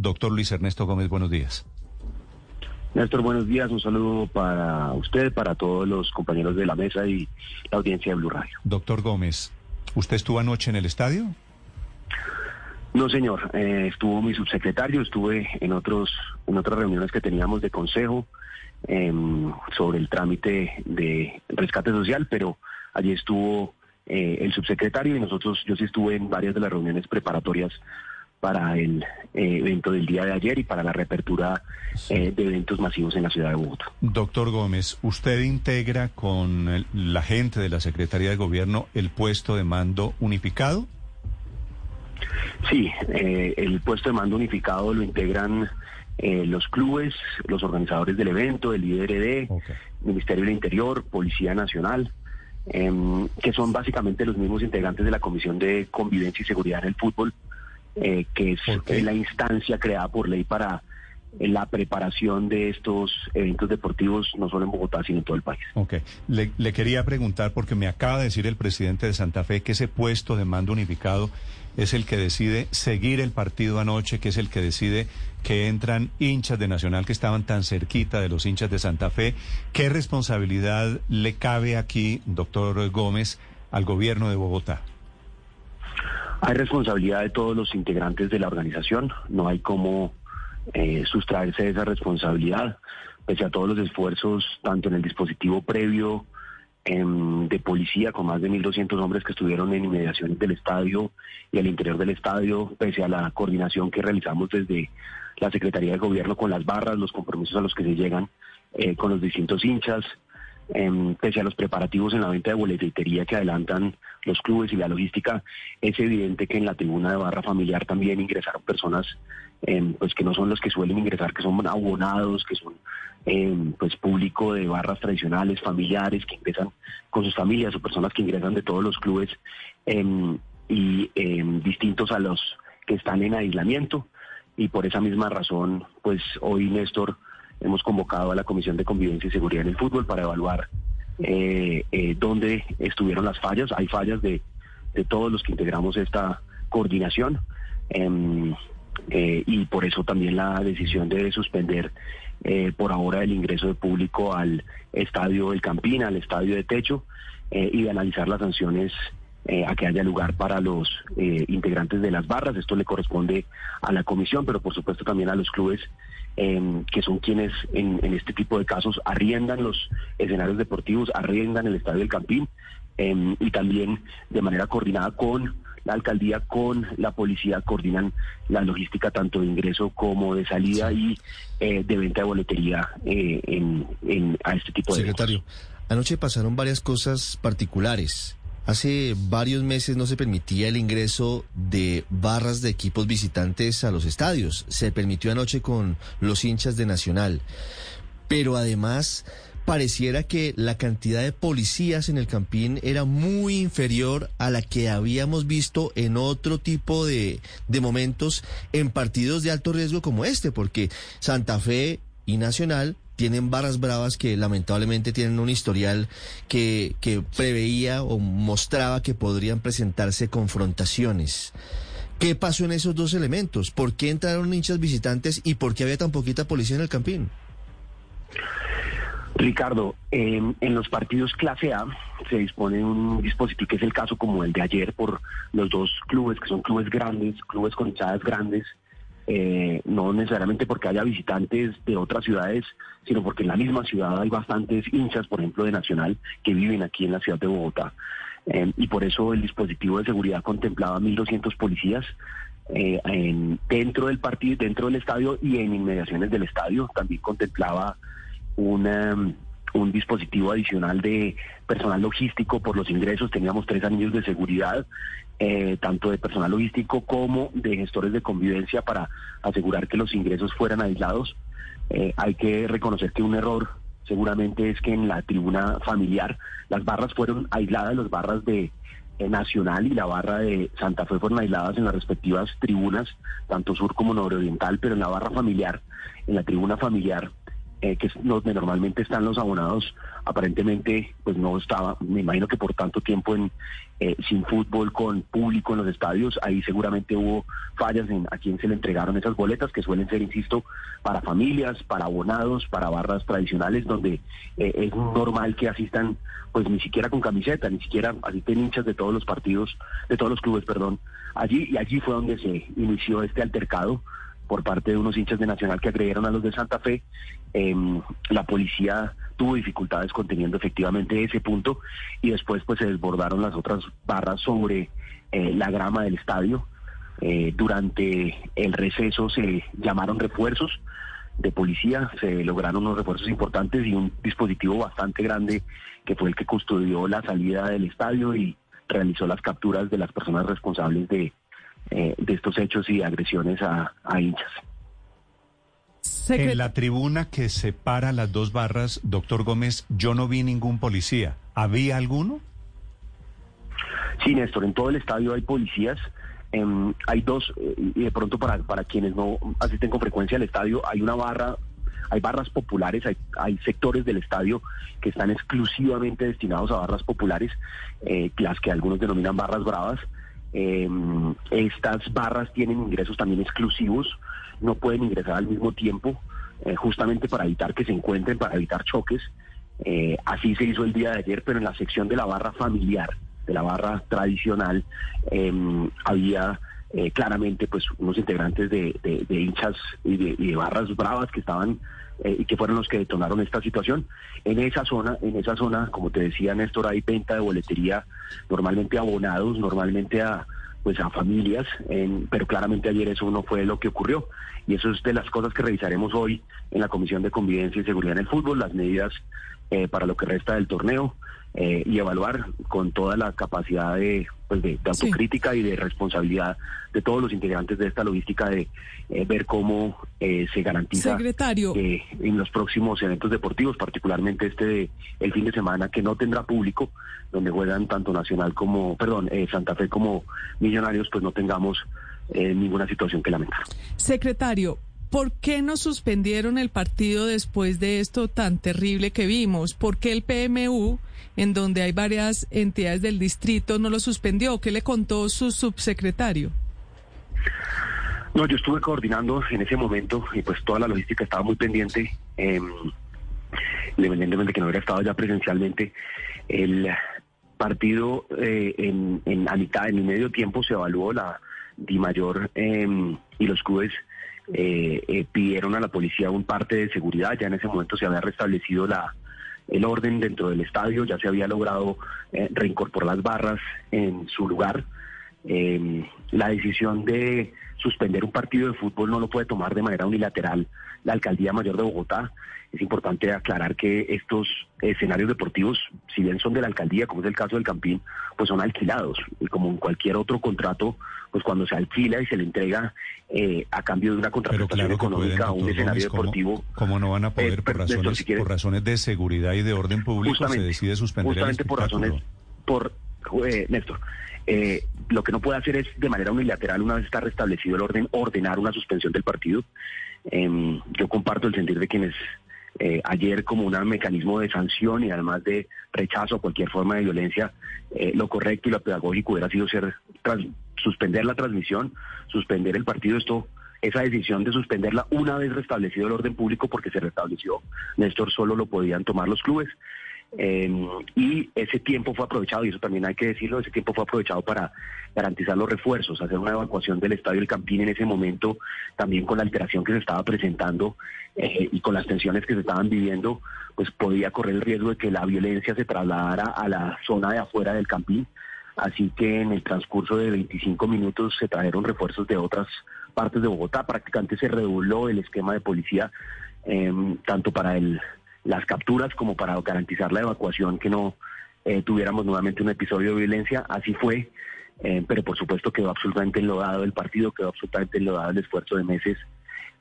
Doctor Luis Ernesto Gómez, buenos días. Néstor, buenos días. Un saludo para usted, para todos los compañeros de la mesa y la audiencia de Blue Radio. Doctor Gómez, ¿usted estuvo anoche en el estadio? No, señor. Eh, estuvo mi subsecretario, estuve en otros en otras reuniones que teníamos de consejo em, sobre el trámite de rescate social, pero allí estuvo eh, el subsecretario y nosotros, yo sí estuve en varias de las reuniones preparatorias para el eh, evento del día de ayer y para la reapertura eh, de eventos masivos en la ciudad de Bogotá. Doctor Gómez, ¿usted integra con el- la gente de la Secretaría de Gobierno el puesto de mando unificado? Sí, eh, el puesto de mando unificado lo integran eh, los clubes, los organizadores del evento, el IDRD, Ok. Ministerio del Interior, Policía Nacional, em, que son básicamente los mismos integrantes de la Comisión de Convivencia y Seguridad en el Fútbol, eh, que es eh, la instancia creada por ley para eh, la preparación de estos eventos deportivos, no solo en Bogotá, sino en todo el país. Ok. Le, le quería preguntar, porque me acaba de decir el presidente de Santa Fe que ese puesto de mando unificado es el que decide seguir el partido anoche, que es el que decide que entran hinchas de Nacional que estaban tan cerquita de los hinchas de Santa Fe. ¿Qué responsabilidad le cabe aquí, doctor Gómez, al gobierno de Bogotá? Hay responsabilidad de todos los integrantes de la organización, no hay cómo eh, sustraerse de esa responsabilidad, pese a todos los esfuerzos, tanto en el dispositivo previo em, de policía, con más de 1.200 hombres que estuvieron en inmediaciones del estadio y al interior del estadio, pese a la coordinación que realizamos desde la Secretaría de Gobierno con las barras, los compromisos a los que se llegan eh, con los distintos hinchas, em, pese a los preparativos en la venta de boletería que adelantan los clubes y la logística, es evidente que en la tribuna de barra familiar también ingresaron personas em, pues que no son los que suelen ingresar, que son abonados, que son em, pues público de barras tradicionales, familiares, que ingresan con sus familias o personas que ingresan de todos los clubes y distintos a los que están en aislamiento. Y por esa misma razón, pues hoy, Néstor, hemos convocado a la Comisión de Convivencia y Seguridad en el Fútbol para evaluar eh, eh, dónde estuvieron las fallas. Hay fallas de, de todos los que integramos esta coordinación em, eh, y por eso también la decisión de suspender eh, por ahora el ingreso de público al estadio del Campín, al estadio de techo eh, y de analizar las sanciones a que haya lugar para los eh, integrantes de las barras. Esto le corresponde a la comisión, pero por supuesto también a los clubes em, que son quienes en, en este tipo de casos arriendan los escenarios deportivos, arriendan el estadio del Campín em, y también de manera coordinada con la alcaldía, con la policía, coordinan la logística tanto de ingreso como de salida y eh, de venta de boletería eh, en, en- a este tipo de. Secretario, anoche pasaron varias cosas particulares. Hace varios meses no se permitía el ingreso de barras de equipos visitantes a los estadios. Se permitió anoche con los hinchas de Nacional. Pero además pareciera que la cantidad de policías en el Campín era muy inferior a la que habíamos visto en otro tipo de, de momentos en partidos de alto riesgo como este, porque Santa Fe y Nacional tienen barras bravas que lamentablemente tienen un historial que, preveía o mostraba que podrían presentarse confrontaciones. ¿Qué pasó en esos dos elementos? ¿Por qué entraron hinchas visitantes y por qué había tan poquita policía en el Campín? Ricardo, en, en los partidos clase A se dispone un dispositivo que es el caso como el de ayer por los dos clubes, que son clubes grandes, clubes con hinchadas grandes, eh, no necesariamente porque haya visitantes de otras ciudades, sino porque en la misma ciudad hay bastantes hinchas, por ejemplo, de Nacional, que viven aquí en la ciudad de Bogotá. Eh, y por eso el dispositivo de seguridad contemplaba 1.200 policías eh, en- dentro del partido, dentro del estadio y en inmediaciones del estadio. También contemplaba una, un dispositivo adicional de personal logístico por los ingresos, teníamos tres anillos de seguridad, eh, tanto de personal logístico como de gestores de convivencia para asegurar que los ingresos fueran aislados. Eh, hay que reconocer que un error seguramente es que en la tribuna familiar las barras fueron aisladas, las barras de eh, Nacional y la barra de Santa Fe fueron aisladas en las respectivas tribunas, tanto sur como nororiental, pero en la barra familiar, en la tribuna familiar, eh, que es donde normalmente están los abonados, aparentemente pues no estaba, me imagino que por tanto tiempo en eh, sin fútbol con público en los estadios, ahí seguramente hubo fallas en a quién se le entregaron esas boletas que suelen ser, insisto, para familias, para abonados, para barras tradicionales donde eh, es normal que asistan pues ni siquiera con camiseta, ni siquiera asisten hinchas de todos los partidos, de todos los clubes, perdón, allí y allí fue donde se inició este altercado por parte de unos hinchas de Nacional que agredieron a los de Santa Fe. Em, la policía tuvo dificultades conteniendo efectivamente ese punto y después pues se desbordaron las otras barras sobre eh, la grama del estadio. Eh, durante el receso se llamaron refuerzos de policía, se lograron unos refuerzos importantes y un dispositivo bastante grande que fue el que custodió la salida del estadio y realizó las capturas de las personas responsables de, eh, de estos hechos y agresiones a, hinchas. En la tribuna que separa las dos barras, doctor Gómez, yo no vi ningún policía. ¿Había alguno? Sí, Néstor, en todo el estadio hay policías. Em, hay dos, eh, y de pronto para, para quienes no asisten con frecuencia al estadio, hay una barra, hay barras populares, hay, hay sectores del estadio que están exclusivamente destinados a barras populares, eh, las que algunos denominan barras bravas. Eh, estas barras tienen ingresos también exclusivos, no pueden ingresar al mismo tiempo, eh, justamente para evitar que se encuentren, para evitar choques. Eh, así se hizo el día de ayer, pero en la sección de la barra familiar, de la barra tradicional, em, había eh, claramente pues unos integrantes de, hinchas y de, barras bravas que estaban y que fueron los que detonaron esta situación. En esa zona, en esa zona, como te decía Néstor, hay venta de boletería, normalmente abonados, normalmente a pues a familias, pero claramente ayer eso no fue lo que ocurrió. Y eso es de las cosas que revisaremos hoy en la Comisión de Convivencia y Seguridad en el Fútbol, las medidas eh, para lo que resta del torneo eh, y evaluar con toda la capacidad de, pues de, autocrítica y de responsabilidad de todos los integrantes de esta logística de eh, ver cómo se garantiza Secretario. en los próximos eventos deportivos, particularmente este de, el fin de semana que no tendrá público, donde juegan tanto Nacional como, perdón, Santa Fe como Millonarios, pues no tengamos ninguna situación que lamentar. Secretario, ¿Por qué no suspendieron el partido después de esto tan terrible que vimos? ¿Por qué el PMU, en donde hay varias entidades del distrito, no lo suspendió? ¿Qué le contó su subsecretario? No, yo estuve coordinando en ese momento y pues toda la logística estaba muy pendiente, eh, independientemente de que no hubiera estado ya presencialmente. El partido eh, en, en, a mitad, en el medio tiempo, se evaluó la Di Mayor em, y los clubes eh, eh, pidieron a la policía un parte de seguridad. Ya en ese momento se había restablecido la, el orden dentro del estadio, ya se había logrado eh, reincorporar las barras en su lugar. Em, la decisión de suspender un partido de fútbol no lo puede tomar de manera unilateral la Alcaldía Mayor de Bogotá. Es importante aclarar que estos escenarios deportivos, si bien son de la alcaldía, como es el caso del Campín, pues son alquilados. Y como en cualquier otro contrato, pues cuando se alquila y se le entrega eh, a cambio de una contratación económica a un escenario deportivo. ¿cómo, no van a poder, eh, por, razones, por razones de seguridad y de orden público, se decide suspender justamente por razones, por, eh, Néstor, eh, lo que no puede hacer es de manera unilateral, una vez está restablecido el orden, ordenar una suspensión del partido. Em, yo comparto el sentir de quienes eh, ayer como un mecanismo de sanción y además de rechazo a cualquier forma de violencia, eh, lo correcto y lo pedagógico hubiera sido ser suspender la transmisión, suspender el partido. Esto, esa decisión de suspenderla una vez restablecido el orden público, porque se restableció, Néstor, solo lo podían tomar los clubes. Em, y ese tiempo fue aprovechado, y eso también hay que decirlo, ese tiempo fue aprovechado para garantizar los refuerzos, hacer una evacuación del estadio del Campín en ese momento, también con la alteración que se estaba presentando eh, y con las tensiones que se estaban viviendo, pues podía correr el riesgo de que la violencia se trasladara a la zona de afuera del Campín. Así que en el transcurso de 25 minutos se trajeron refuerzos de otras partes de Bogotá, prácticamente se redobló el esquema de policía, em, tanto para el las capturas como para garantizar la evacuación, que no eh, tuviéramos nuevamente un episodio de violencia. Así fue, eh, pero por supuesto quedó absolutamente enlodado el partido, quedó absolutamente enlodado el esfuerzo de meses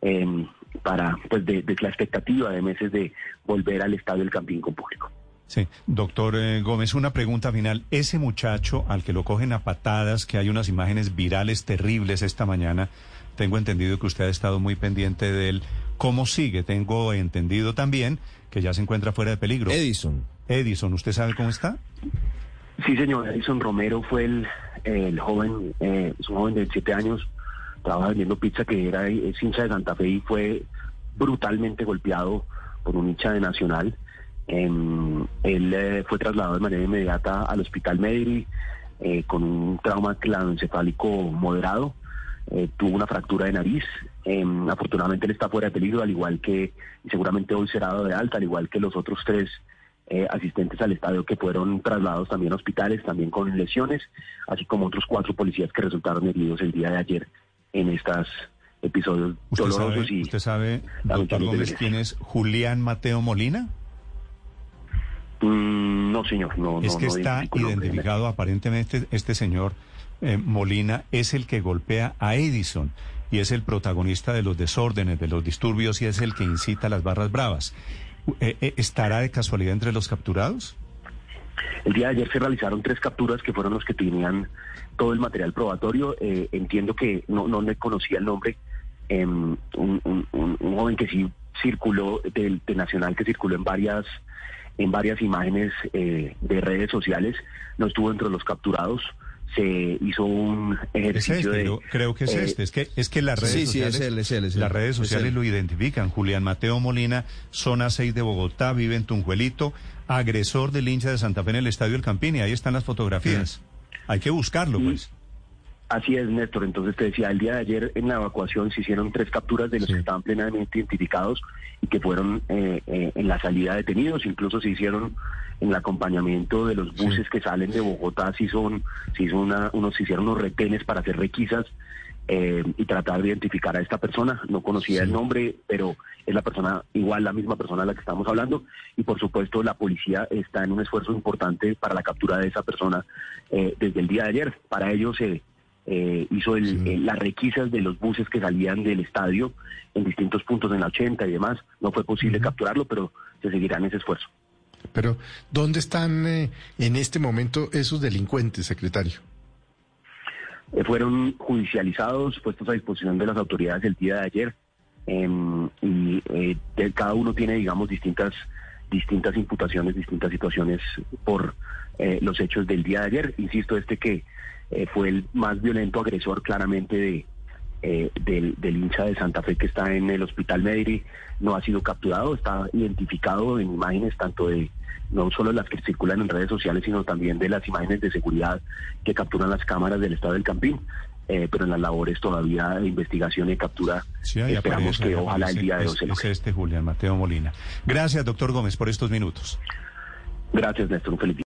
em, para, pues, de, la expectativa de meses de volver al estadio del Campín con público. Sí, doctor eh, Gómez, una pregunta final. Ese muchacho al que lo cogen a patadas, que hay unas imágenes virales terribles esta mañana, tengo entendido que usted ha estado muy pendiente de él. ¿Cómo sigue? Tengo entendido también que ya se encuentra fuera de peligro. Edison. Edison, ¿usted sabe cómo está? Sí, señor. Edison Romero fue el, el joven, eh, es un joven de 7 años, trabaja vendiendo pizza que era es hincha de Santa Fe y fue brutalmente golpeado por un hincha de Nacional. Em, él eh, fue trasladado de manera inmediata al hospital Medri eh, con un trauma cladocefálico moderado. Eh, tuvo una fractura de nariz. Em, afortunadamente él está fuera de peligro, al igual que, y seguramente hoy será dado de alta, al igual que los otros tres eh, asistentes al estadio que fueron trasladados también a hospitales, también con lesiones, así como otros cuatro policías que resultaron heridos el día de ayer en estos episodios dolorosos. y ¿Usted sabe, doctor Gómez, quién es Julián Mateo Molina? Mm, no, señor, no. Es que está identificado aparentemente este señor eh, Molina es el que golpea a Edison y es el protagonista de los desórdenes, de los disturbios y es el que incita a las barras bravas. Eh, eh, ¿Estará de casualidad entre los capturados? El día de ayer se realizaron tres capturas que fueron los que tenían todo el material probatorio. entiendo que no, no le conocía el nombre. Em, un, joven que sí circuló, del de Nacional, que circuló en varias en varias imágenes de redes sociales, no estuvo entre los capturados se hizo un ejercicio este, de... Creo que es eh, este, es que, es que las redes sociales, las redes sociales lo identifican. Julián Mateo Molina, zona 6 de Bogotá, vive en Tunjuelito, agresor del hincha de Santa Fe en el Estadio El Campín, y ahí están las fotografías. Hay que buscarlo, pues. Así es, Néstor. Entonces te decía, el día de ayer en la evacuación se hicieron tres capturas de los que estaban plenamente identificados y que fueron eh, eh, en la salida detenidos. Incluso se hicieron en el acompañamiento de los buses que salen de Bogotá, se, son, se, hizo una, unos, se hicieron unos retenes para hacer requisas eh, y tratar de identificar a esta persona. No conocía el nombre, pero es la persona, igual la misma persona de la que estamos hablando. Y por supuesto, la policía está en un esfuerzo importante para la captura de esa persona desde el día de ayer. Para ello se eh, hizo el, las requisas de los buses que salían del estadio en distintos puntos en la 80 y demás. No fue posible capturarlo, pero se seguirá en ese esfuerzo. Pero, ¿dónde están eh, en este momento esos delincuentes, secretario? Eh, fueron judicializados, puestos a disposición de las autoridades el día de ayer. Em, y cada uno tiene, digamos, distintas distintas imputaciones, distintas situaciones por los hechos del día de ayer. Insisto, este que eh, fue el más violento agresor claramente de, eh, del, hincha de Santa Fe que está en el hospital Medri, no ha sido capturado, está identificado en imágenes tanto de no solo las que circulan en redes sociales, sino también de las imágenes de seguridad que capturan las cámaras del estado del Campín. Eh, pero en las labores todavía de investigación y captura esperamos que ojalá el día de hoy se Es este Julián Mateo Molina. Gracias, doctor Gómez, por estos minutos. Gracias, Néstor. Un feliz